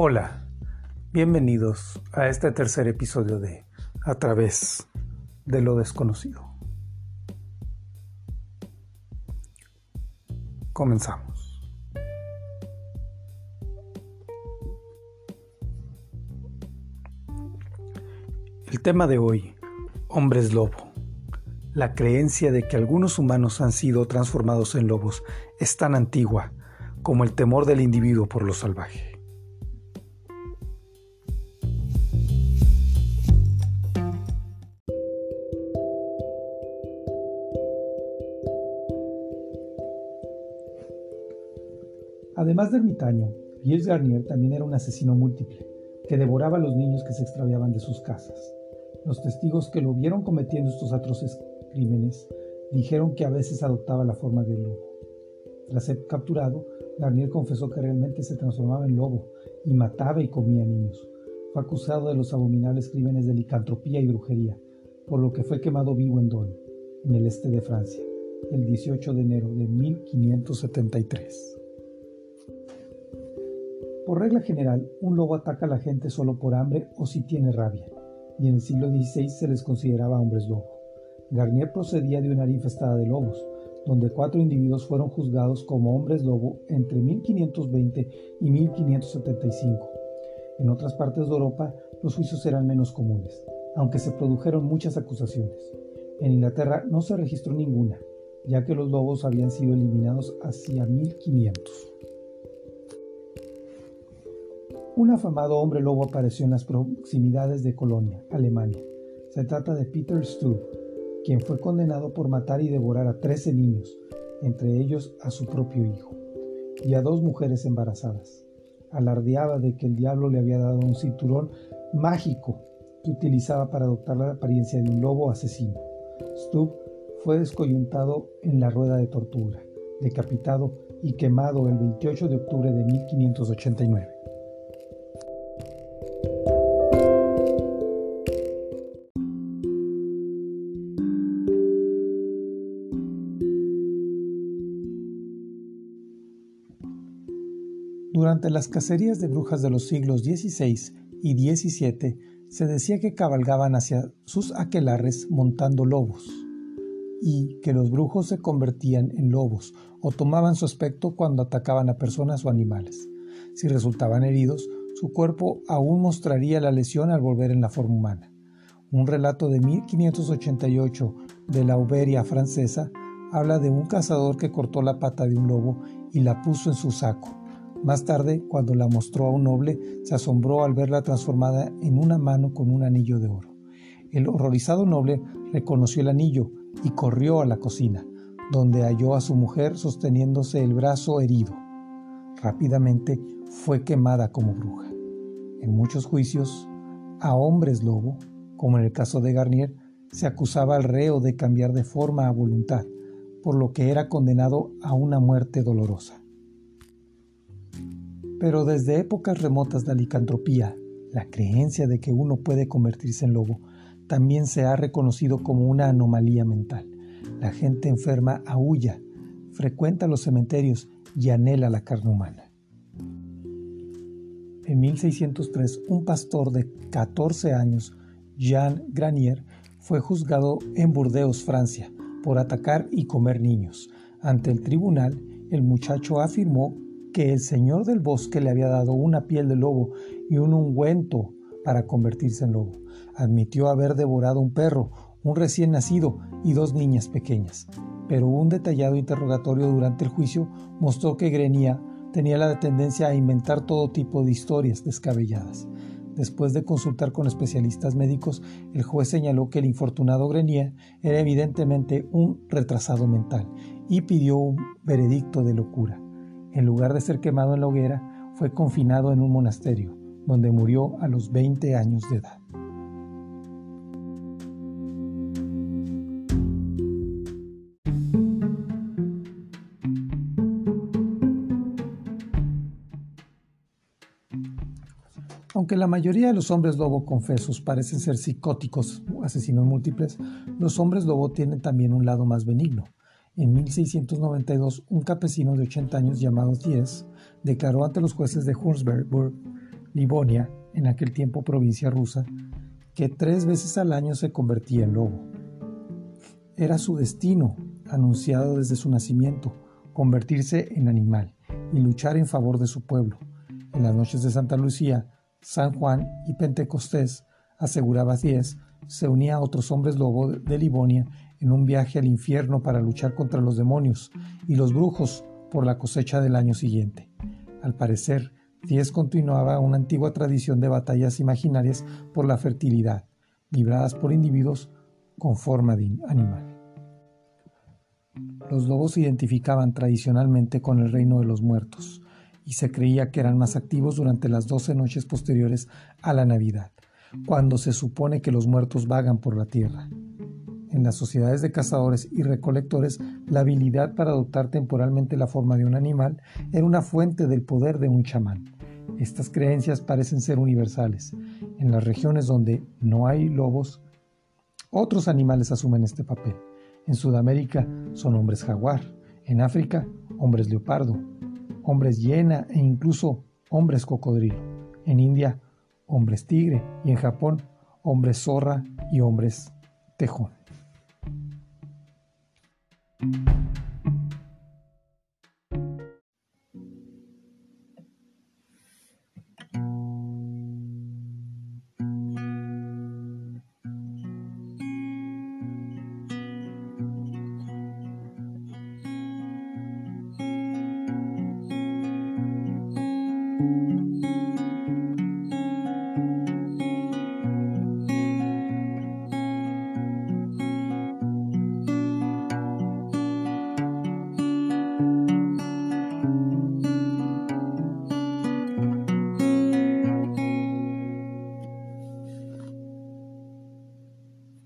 Hola, bienvenidos a este tercer episodio de A través de lo desconocido. Comenzamos. El tema de hoy, hombres lobo. La creencia de que algunos humanos han sido transformados en lobos es tan antigua como el temor del individuo por lo salvaje. Además de ermitaño, Gilles Garnier también era un asesino múltiple, que devoraba a los niños que se extraviaban de sus casas. Los testigos que lo vieron cometiendo estos atroces crímenes dijeron que a veces adoptaba la forma de lobo. Tras ser capturado, Garnier confesó que realmente se transformaba en lobo y mataba y comía niños. Fue acusado de los abominables crímenes de licantropía y brujería, por lo que fue quemado vivo en Dole, en el este de Francia, el 18 de enero de 1573. Por regla general, un lobo ataca a la gente solo por hambre o si tiene rabia, y en el siglo XVI se les consideraba hombres lobo. Garnier procedía de una área infestada de lobos, donde cuatro individuos fueron juzgados como hombres lobo entre 1520 y 1575. En otras partes de Europa los juicios eran menos comunes, aunque se produjeron muchas acusaciones. En Inglaterra no se registró ninguna, ya que los lobos habían sido eliminados hacia 1500. Un afamado hombre lobo apareció en las proximidades de Colonia, Alemania. Se trata de Peter Stub, quien fue condenado por matar y devorar a 13 niños, entre ellos a su propio hijo, y a dos mujeres embarazadas. Alardeaba de que el diablo le había dado un cinturón mágico que utilizaba para adoptar la apariencia de un lobo asesino. Stub fue descoyuntado en la rueda de tortura, decapitado y quemado el 28 de octubre de 1589. Durante las cacerías de brujas de los siglos XVI y XVII se decía que cabalgaban hacia sus aquelarres montando lobos y que los brujos se convertían en lobos o tomaban su aspecto cuando atacaban a personas o animales. Si resultaban heridos, su cuerpo aún mostraría la lesión al volver en la forma humana. Un relato de 1588 de la Auberia francesa habla de un cazador que cortó la pata de un lobo y la puso en su saco más tarde, cuando la mostró a un noble, se asombró al verla transformada en una mano con un anillo de oro. El horrorizado noble reconoció el anillo y corrió a la cocina, donde halló a su mujer sosteniéndose el brazo herido. Rápidamente fue quemada como bruja. En muchos juicios, a hombres lobo, como en el caso de Garnier, se acusaba al reo de cambiar de forma a voluntad, por lo que era condenado a una muerte dolorosa. Pero desde épocas remotas de la licantropía, la creencia de que uno puede convertirse en lobo también se ha reconocido como una anomalía mental. La gente enferma aúlla, frecuenta los cementerios y anhela la carne humana. En 1603, un pastor de 14 años, Jean Granier, fue juzgado en Burdeos, Francia, por atacar y comer niños. Ante el tribunal, el muchacho afirmó que el señor del bosque le había dado una piel de lobo y un ungüento para convertirse en lobo. Admitió haber devorado un perro, un recién nacido y dos niñas pequeñas. Pero un detallado interrogatorio durante el juicio mostró que Grenier tenía la tendencia a inventar todo tipo de historias descabelladas. Después de consultar con especialistas médicos, el juez señaló que el infortunado Grenier era evidentemente un retrasado mental y pidió un veredicto de locura en lugar de ser quemado en la hoguera, fue confinado en un monasterio, donde murió a los 20 años de edad. Aunque la mayoría de los hombres lobo confesos parecen ser psicóticos asesinos múltiples, los hombres lobo tienen también un lado más benigno. En 1692, un campesino de 80 años llamado Thies declaró ante los jueces de Hunsberg Livonia, en aquel tiempo provincia rusa, que tres veces al año se convertía en lobo. Era su destino, anunciado desde su nacimiento, convertirse en animal y luchar en favor de su pueblo. En las noches de Santa Lucía, San Juan y Pentecostés, aseguraba Diez, se unía a otros hombres lobo de Livonia en un viaje al infierno para luchar contra los demonios y los brujos por la cosecha del año siguiente. Al parecer, Diez continuaba una antigua tradición de batallas imaginarias por la fertilidad, libradas por individuos con forma de animal. Los lobos se identificaban tradicionalmente con el reino de los muertos y se creía que eran más activos durante las doce noches posteriores a la Navidad, cuando se supone que los muertos vagan por la tierra. En las sociedades de cazadores y recolectores, la habilidad para adoptar temporalmente la forma de un animal era una fuente del poder de un chamán. Estas creencias parecen ser universales. En las regiones donde no hay lobos, otros animales asumen este papel. En Sudamérica son hombres jaguar, en África hombres leopardo, hombres hiena e incluso hombres cocodrilo. En India hombres tigre y en Japón hombres zorra y hombres tejón.